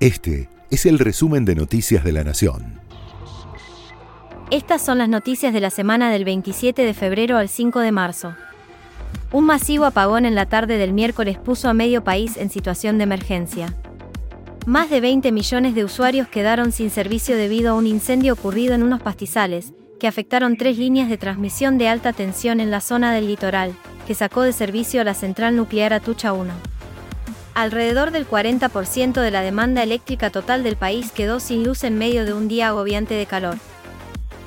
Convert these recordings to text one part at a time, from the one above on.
Este es el resumen de Noticias de la Nación. Estas son las noticias de la semana del 27 de febrero al 5 de marzo. Un masivo apagón en la tarde del miércoles puso a medio país en situación de emergencia. Más de 20 millones de usuarios quedaron sin servicio debido a un incendio ocurrido en unos pastizales, que afectaron tres líneas de transmisión de alta tensión en la zona del litoral, que sacó de servicio a la central nuclear Atucha 1. Alrededor del 40% de la demanda eléctrica total del país quedó sin luz en medio de un día agobiante de calor.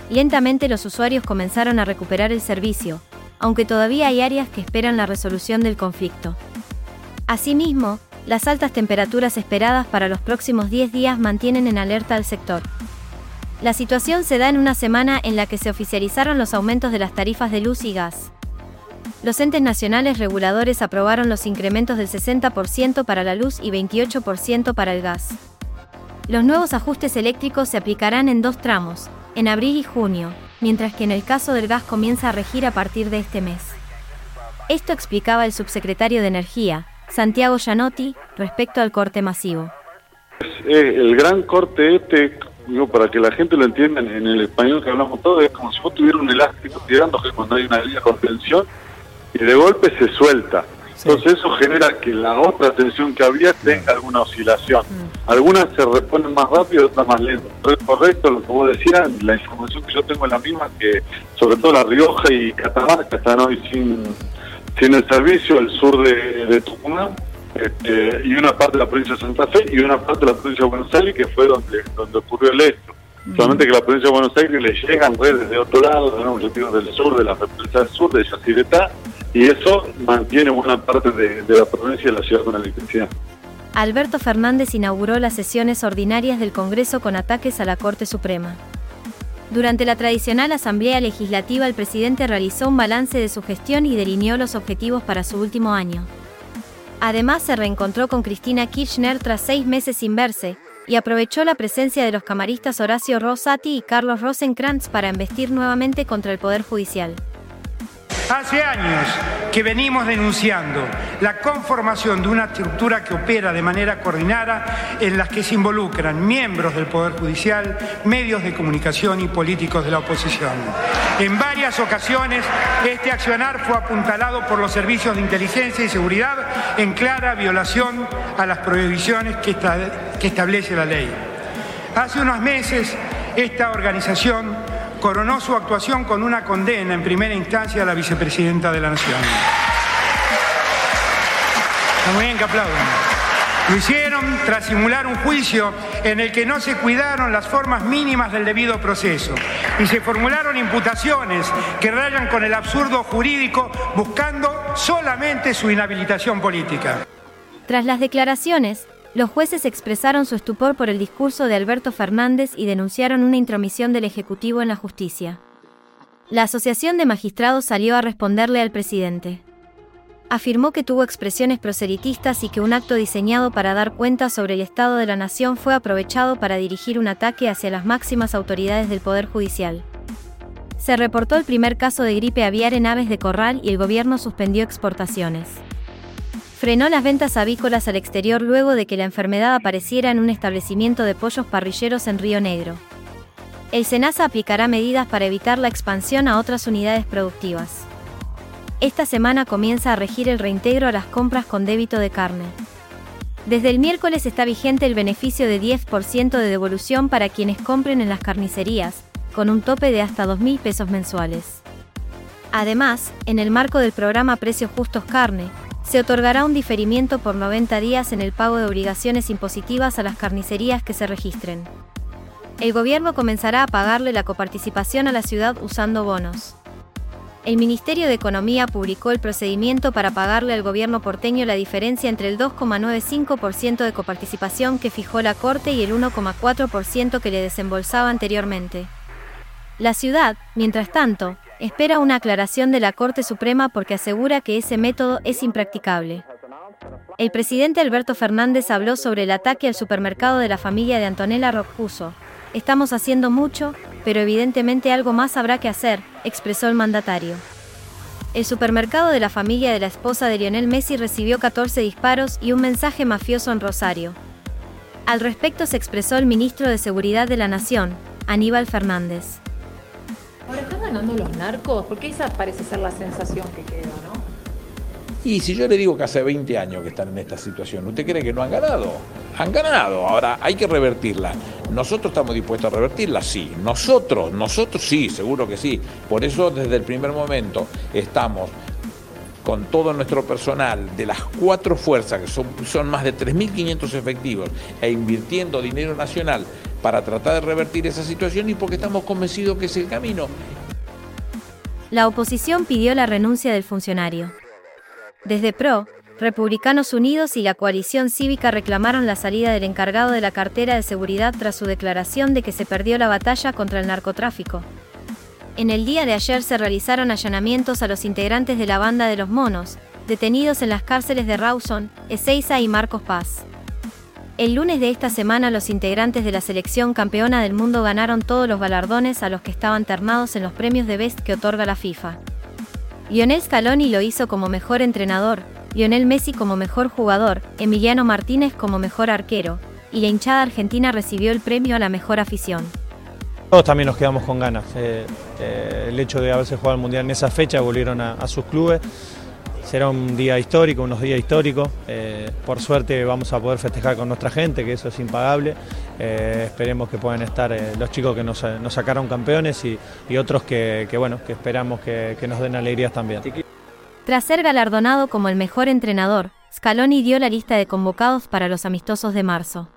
Lentamente los usuarios comenzaron a recuperar el servicio, aunque todavía hay áreas que esperan la resolución del conflicto. Asimismo, las altas temperaturas esperadas para los próximos 10 días mantienen en alerta al sector. La situación se da en una semana en la que se oficializaron los aumentos de las tarifas de luz y gas. Los entes nacionales reguladores aprobaron los incrementos del 60% para la luz y 28% para el gas. Los nuevos ajustes eléctricos se aplicarán en dos tramos, en abril y junio, mientras que en el caso del gas comienza a regir a partir de este mes. Esto explicaba el subsecretario de Energía, Santiago Gianotti, respecto al corte masivo. el gran corte este, digo, para que la gente lo entienda en el español que hablamos todos, es como si vos tuvieras un elástico tirando cuando hay una línea de contención y de golpe se suelta. Entonces eso genera que la otra tensión que había tenga alguna oscilación. Mm. Algunas se reponen más rápido, otras más lento. Pero es correcto lo que vos decías, la información que yo tengo es la misma, que sobre todo La Rioja y Catamarca están hoy sin, sin el servicio, el sur de, Tucumán, este, y una parte de la provincia de Santa Fe y una parte de la provincia de Buenos Aires, que fue donde, donde ocurrió el hecho. Mm. Solamente que la provincia de Buenos Aires le llegan redes de otro lado, ¿no? del sur, de la represa del sur, de Yacyretá, y eso mantiene buena parte de, la provincia de la ciudad con electricidad. Alberto Fernández inauguró las sesiones ordinarias del Congreso con ataques a la Corte Suprema. Durante la tradicional Asamblea Legislativa el presidente realizó un balance de su gestión y delineó los objetivos para su último año. Además se reencontró con Cristina Kirchner tras seis meses sin verse, y aprovechó la presencia de los camaristas Horacio Rosati y Carlos Rosenkrantz para embestir nuevamente contra el Poder Judicial. Hace años que venimos denunciando la conformación de una estructura que opera de manera coordinada en las que se involucran miembros del Poder Judicial, medios de comunicación y políticos de la oposición. En varias ocasiones este accionar fue apuntalado por los servicios de inteligencia y seguridad en clara violación a las prohibiciones que, que establece la ley. Hace unos meses esta organización coronó su actuación con una condena en primera instancia a la vicepresidenta de la Nación. Está muy bien que aplaudan. Lo hicieron tras simular un juicio en el que no se cuidaron las formas mínimas del debido proceso y se formularon imputaciones que rayan con el absurdo jurídico buscando solamente su inhabilitación política. Tras las declaraciones, los jueces expresaron su estupor por el discurso de Alberto Fernández y denunciaron una intromisión del Ejecutivo en la justicia. La Asociación de Magistrados salió a responderle al presidente. Afirmó que tuvo expresiones proselitistas y que un acto diseñado para dar cuenta sobre el estado de la nación fue aprovechado para dirigir un ataque hacia las máximas autoridades del Poder Judicial. Se reportó el primer caso de gripe aviar en aves de corral y el gobierno suspendió exportaciones frenó las ventas avícolas al exterior luego de que la enfermedad apareciera en un establecimiento de pollos parrilleros en Río Negro. El SENASA aplicará medidas para evitar la expansión a otras unidades productivas. Esta semana comienza a regir el reintegro a las compras con débito de carne. Desde el miércoles está vigente el beneficio de 10% de devolución para quienes compren en las carnicerías, con un tope de hasta 2.000 pesos mensuales. Además, en el marco del programa Precios Justos Carne, se otorgará un diferimiento por 90 días en el pago de obligaciones impositivas a las carnicerías que se registren. El gobierno comenzará a pagarle la coparticipación a la ciudad usando bonos. El Ministerio de Economía publicó el procedimiento para pagarle al gobierno porteño la diferencia entre el 2,95% de coparticipación que fijó la Corte y el 1,4% que le desembolsaba anteriormente. La ciudad, mientras tanto, espera una aclaración de la Corte Suprema porque asegura que ese método es impracticable. El presidente Alberto Fernández habló sobre el ataque al supermercado de la familia de Antonella Rocuso. Estamos haciendo mucho, pero evidentemente algo más habrá que hacer, expresó el mandatario. El supermercado de la familia de la esposa de Lionel Messi recibió 14 disparos y un mensaje mafioso en Rosario. Al respecto se expresó el ministro de Seguridad de la Nación, Aníbal Fernández. Los narcos, porque esa parece ser la sensación que queda, ¿no? Y si yo le digo que hace 20 años que están en esta situación, ¿usted cree que no han ganado? Han ganado, ahora hay que revertirla. ¿Nosotros estamos dispuestos a revertirla? Sí. Nosotros, nosotros sí, seguro que sí. Por eso desde el primer momento estamos con todo nuestro personal de las cuatro fuerzas, que son, son más de 3.500 efectivos, e invirtiendo dinero nacional para tratar de revertir esa situación y porque estamos convencidos que es el camino. La oposición pidió la renuncia del funcionario. Desde PRO, Republicanos Unidos y la coalición cívica reclamaron la salida del encargado de la cartera de seguridad tras su declaración de que se perdió la batalla contra el narcotráfico. En el día de ayer se realizaron allanamientos a los integrantes de la banda de los monos, detenidos en las cárceles de Rawson, Ezeiza y Marcos Paz. El lunes de esta semana los integrantes de la selección campeona del mundo ganaron todos los galardones a los que estaban ternados en los premios de Best que otorga la FIFA. Lionel Scaloni lo hizo como mejor entrenador, Lionel Messi como mejor jugador, Emiliano Martínez como mejor arquero, y la hinchada argentina recibió el premio a la mejor afición. Todos también nos quedamos con ganas. Eh, eh, el hecho de haberse jugado el Mundial en esa fecha, volvieron a sus clubes será un día histórico, unos días históricos. Eh, por suerte vamos a poder festejar con nuestra gente, que eso es impagable. Eh, esperemos que puedan estar eh, los chicos que nos, sacaron campeones y, otros que, bueno, que esperamos que, que nos den alegrías también. Tras ser galardonado como el mejor entrenador, Scaloni dio la lista de convocados para los amistosos de marzo.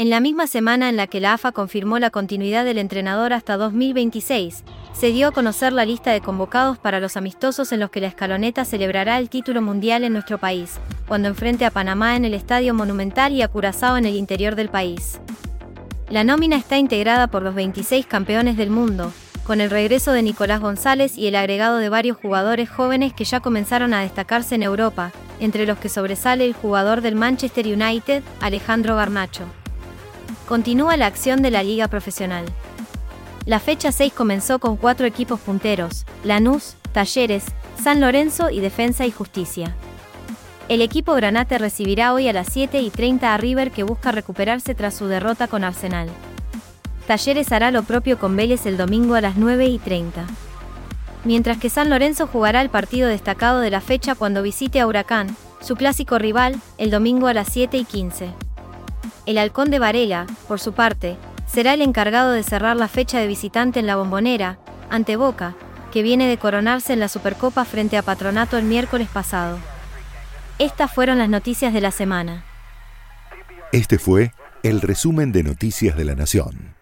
En la misma semana en la que la AFA confirmó la continuidad del entrenador hasta 2026, se dio a conocer la lista de convocados para los amistosos en los que la escaloneta celebrará el título mundial en nuestro país, cuando enfrente a Panamá en el Estadio Monumental y a Curazao en el interior del país. La nómina está integrada por los 26 campeones del mundo, con el regreso de Nicolás González y el agregado de varios jugadores jóvenes que ya comenzaron a destacarse en Europa, entre los que sobresale el jugador del Manchester United, Alejandro Garnacho. Continúa la acción de la liga profesional. La fecha 6 comenzó con cuatro equipos punteros, Lanús, Talleres, San Lorenzo y Defensa y Justicia. El equipo Granate recibirá hoy a las 7 y 30 a River que busca recuperarse tras su derrota con Arsenal. Talleres hará lo propio con Vélez el domingo a las 9 y 30. Mientras que San Lorenzo jugará el partido destacado de la fecha cuando visite a Huracán, su clásico rival, el domingo a las 7 y 15. El Halcón de Varela, por su parte, será el encargado de cerrar la fecha de visitante en la bombonera, ante Boca, que viene de coronarse en la Supercopa frente a Patronato el miércoles pasado. Estas fueron las noticias de la semana. Este fue el resumen de Noticias de la Nación.